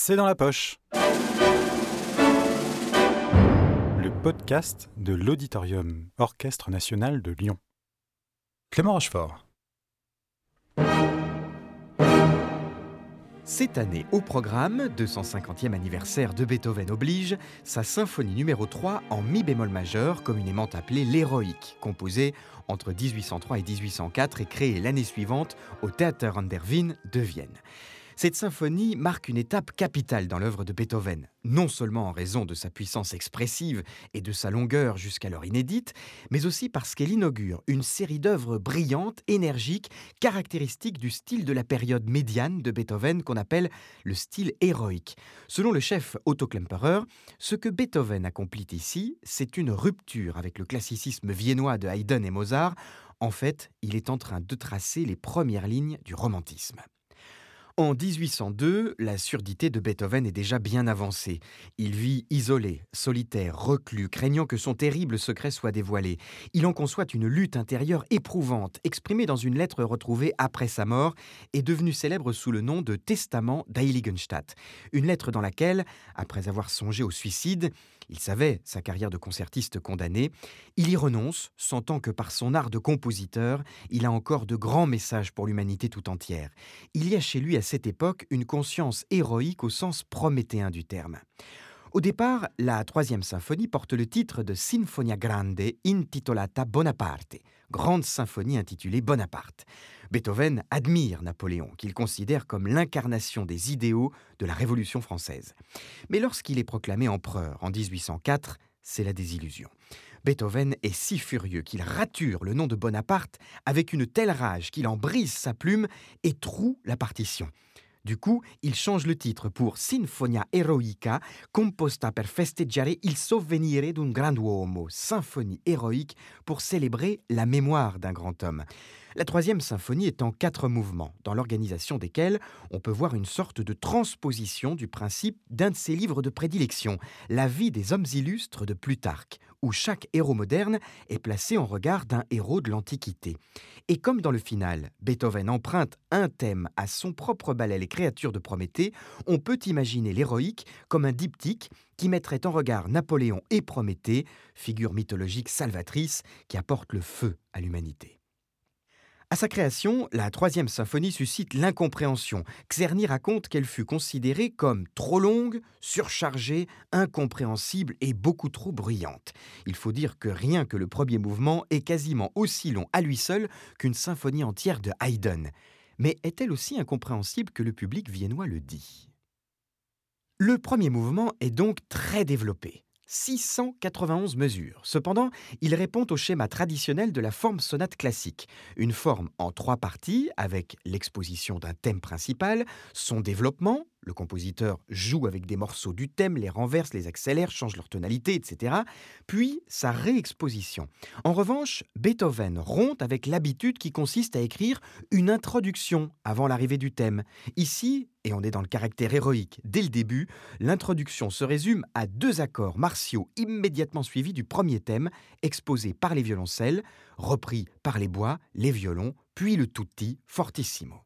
C'est dans la poche. Le podcast de l'Auditorium Orchestre National de Lyon. Clément Rochefort. Cette année, au programme, 250e anniversaire de Beethoven oblige, sa symphonie numéro 3 en mi bémol majeur, communément appelée l'héroïque, composée entre 1803 et 1804 et créée l'année suivante au Theater an der Wien de Vienne. Cette symphonie marque une étape capitale dans l'œuvre de Beethoven, non seulement en raison de sa puissance expressive et de sa longueur jusqu'alors inédite, mais aussi parce qu'elle inaugure une série d'œuvres brillantes, énergiques, caractéristiques du style de la période médiane de Beethoven qu'on appelle le style héroïque. Selon le chef Otto Klemperer, ce que Beethoven accomplit ici, c'est une rupture avec le classicisme viennois de Haydn et Mozart. En fait, il est en train de tracer les premières lignes du romantisme. En 1802, la surdité de Beethoven est déjà bien avancée. Il vit isolé, solitaire, reclus, craignant que son terrible secret soit dévoilé. Il en conçoit une lutte intérieure éprouvante, exprimée dans une lettre retrouvée après sa mort et devenue célèbre sous le nom de Testament d'Heiligenstadt. Une lettre dans laquelle, après avoir songé au suicide, il savait sa carrière de concertiste condamnée, il y renonce, sentant que par son art de compositeur, il a encore de grands messages pour l'humanité tout entière. Il y a chez lui cette époque une conscience héroïque au sens prométhéen du terme. Au départ, la troisième symphonie porte le titre de Sinfonia Grande intitolata Bonaparte, grande symphonie intitulée Bonaparte. Beethoven admire Napoléon, qu'il considère comme l'incarnation des idéaux de la Révolution française. Mais lorsqu'il est proclamé empereur en 1804, c'est la désillusion. Beethoven est si furieux qu'il rature le nom de Bonaparte avec une telle rage qu'il en brise sa plume et troue la partition. Du coup, il change le titre pour Sinfonia Eroica, composta per festeggiare il sovvenire d'un grand uomo, symphonie héroïque pour célébrer la mémoire d'un grand homme. La troisième symphonie est en quatre mouvements, dans l'organisation desquels on peut voir une sorte de transposition du principe d'un de ses livres de prédilection, La vie des hommes illustres de Plutarque, où chaque héros moderne est placé en regard d'un héros de l'Antiquité. Et comme dans le final, Beethoven emprunte un thème à son propre ballet Les créatures de Prométhée, on peut imaginer l'héroïque comme un diptyque qui mettrait en regard Napoléon et Prométhée, figure mythologique salvatrice qui apporte le feu à l'humanité. À sa création, la troisième symphonie suscite l'incompréhension. Czerny raconte qu'elle fut considérée comme trop longue, surchargée, incompréhensible et beaucoup trop bruyante. Il faut dire que rien que le premier mouvement est quasiment aussi long à lui seul qu'une symphonie entière de Haydn. Mais est-elle aussi incompréhensible que le public viennois le dit? Le premier mouvement est donc très développé. 691 mesures. Cependant, il répond au schéma traditionnel de la forme sonate classique, une forme en trois parties avec l'exposition d'un thème principal, son développement, le compositeur joue avec des morceaux du thème, les renverse, les accélère, change leur tonalité, etc. Puis sa réexposition. En revanche, Beethoven rompt avec l'habitude qui consiste à écrire une introduction avant l'arrivée du thème. Ici, et on est dans le caractère héroïque dès le début, l'introduction se résume à deux accords martiaux immédiatement suivis du premier thème, exposé par les violoncelles, repris par les bois, les violons, puis le tutti fortissimo.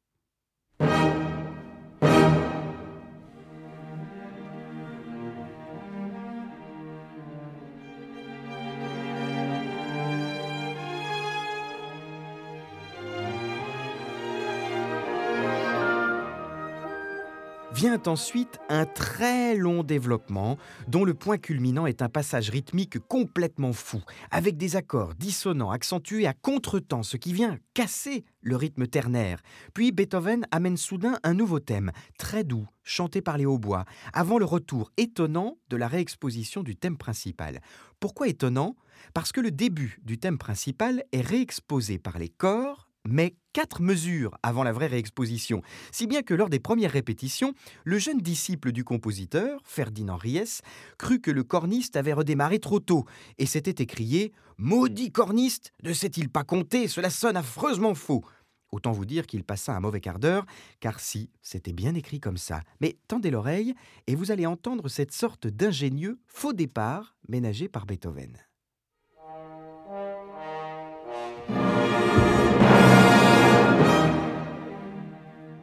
Vient ensuite un très long développement dont le point culminant est un passage rythmique complètement fou, avec des accords dissonants accentués à contretemps, ce qui vient casser le rythme ternaire. Puis Beethoven amène soudain un nouveau thème, très doux, chanté par les hautbois, avant le retour étonnant de la réexposition du thème principal. Pourquoi étonnant? Parce que le début du thème principal est réexposé par les corps mais quatre mesures avant la vraie réexposition, si bien que lors des premières répétitions, le jeune disciple du compositeur, Ferdinand Ries, crut que le corniste avait redémarré trop tôt et s'était écrié Maudit corniste, ne sait-il pas compter Cela sonne affreusement faux. Autant vous dire qu'il passa un mauvais quart d'heure, car si, c'était bien écrit comme ça. Mais tendez l'oreille et vous allez entendre cette sorte d'ingénieux faux départ ménagé par Beethoven.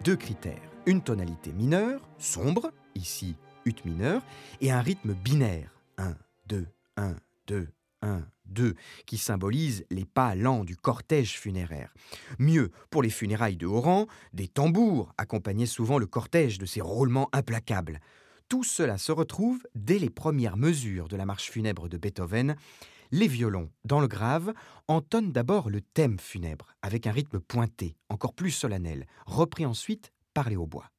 Deux critères. une tonalité mineure, sombre, ici ut mineur, et un rythme binaire, 1, 2, 1, 2, 1, 2, qui symbolise les pas lents du cortège funéraire. Mieux, pour les funérailles de rang, des tambours accompagnaient souvent le cortège de ces roulements implacables. Tout cela se retrouve dès les premières mesures de la marche funèbre de Beethoven. Les violons, dans le grave, entonnent d'abord le thème funèbre, avec un rythme pointé, encore plus solennel, repris ensuite par les hautbois.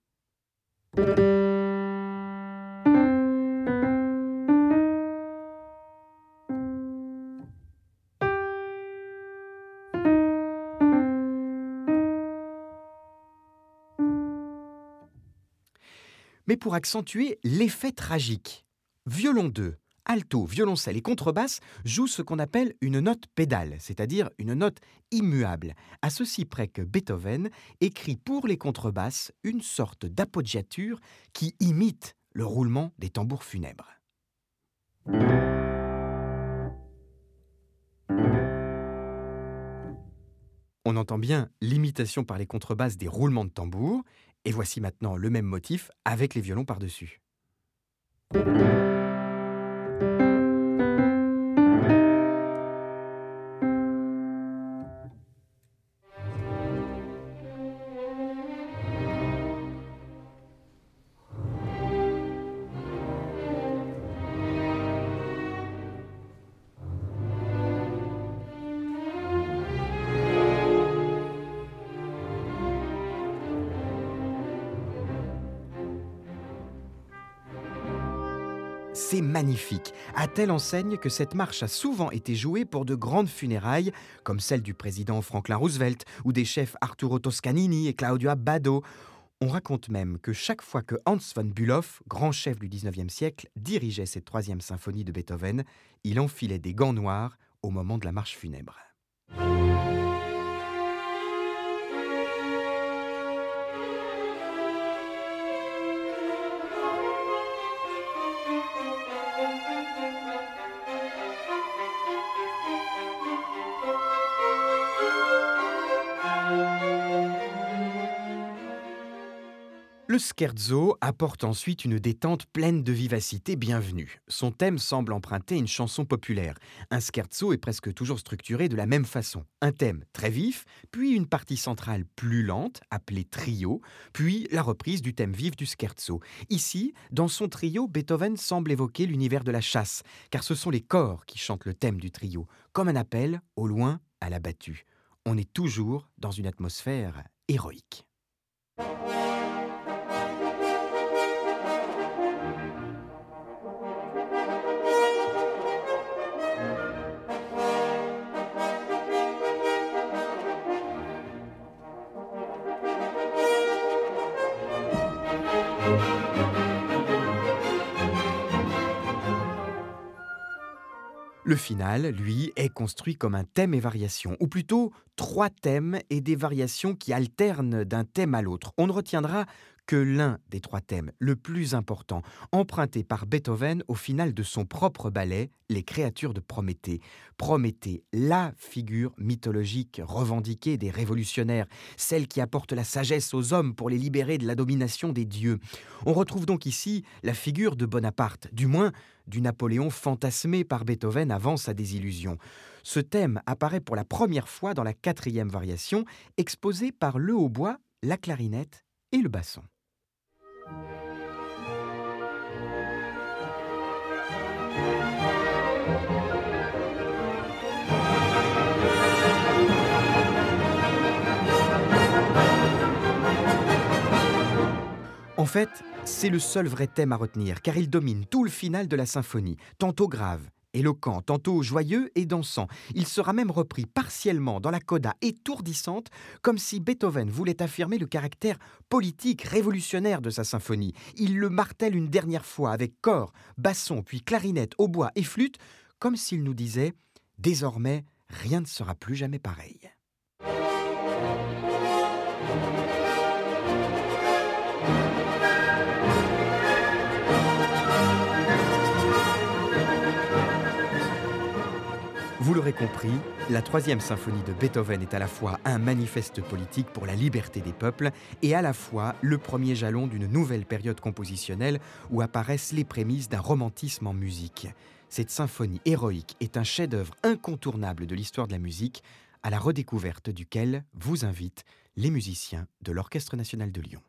mais pour accentuer l'effet tragique. Violon 2, alto, violoncelle et contrebasse jouent ce qu'on appelle une note pédale, c'est-à-dire une note immuable, à ceci près que Beethoven écrit pour les contrebasses une sorte d'appoggiature qui imite le roulement des tambours funèbres. On entend bien l'imitation par les contrebasses des roulements de tambour, et voici maintenant le même motif avec les violons par-dessus. C'est magnifique, à telle enseigne que cette marche a souvent été jouée pour de grandes funérailles, comme celle du président Franklin Roosevelt ou des chefs Arturo Toscanini et Claudio Abbado. On raconte même que chaque fois que Hans von Bülow, grand chef du XIXe siècle, dirigeait cette troisième symphonie de Beethoven, il enfilait des gants noirs au moment de la marche funèbre. Le scherzo apporte ensuite une détente pleine de vivacité bienvenue. Son thème semble emprunter une chanson populaire. Un scherzo est presque toujours structuré de la même façon. Un thème très vif, puis une partie centrale plus lente, appelée trio, puis la reprise du thème vif du scherzo. Ici, dans son trio, Beethoven semble évoquer l'univers de la chasse, car ce sont les corps qui chantent le thème du trio, comme un appel, au loin, à la battue. On est toujours dans une atmosphère héroïque. Le final, lui, est construit comme un thème et variation, ou plutôt trois thèmes et des variations qui alternent d'un thème à l'autre. On ne retiendra que l'un des trois thèmes, le plus important, emprunté par Beethoven au final de son propre ballet, Les créatures de Prométhée. Prométhée, la figure mythologique revendiquée des révolutionnaires, celle qui apporte la sagesse aux hommes pour les libérer de la domination des dieux. On retrouve donc ici la figure de Bonaparte, du moins du Napoléon fantasmé par Beethoven avant sa désillusion. Ce thème apparaît pour la première fois dans la quatrième variation, exposée par le hautbois, la clarinette et le basson. En fait, c'est le seul vrai thème à retenir, car il domine tout le final de la symphonie, tantôt grave, éloquent, tantôt joyeux et dansant. Il sera même repris partiellement dans la coda étourdissante, comme si Beethoven voulait affirmer le caractère politique révolutionnaire de sa symphonie. Il le martèle une dernière fois avec corps, basson, puis clarinette, hautbois et flûte, comme s'il nous disait Désormais, rien ne sera plus jamais pareil. Vous l'aurez compris, la troisième symphonie de Beethoven est à la fois un manifeste politique pour la liberté des peuples et à la fois le premier jalon d'une nouvelle période compositionnelle où apparaissent les prémices d'un romantisme en musique. Cette symphonie héroïque est un chef-d'œuvre incontournable de l'histoire de la musique, à la redécouverte duquel vous invitent les musiciens de l'Orchestre national de Lyon.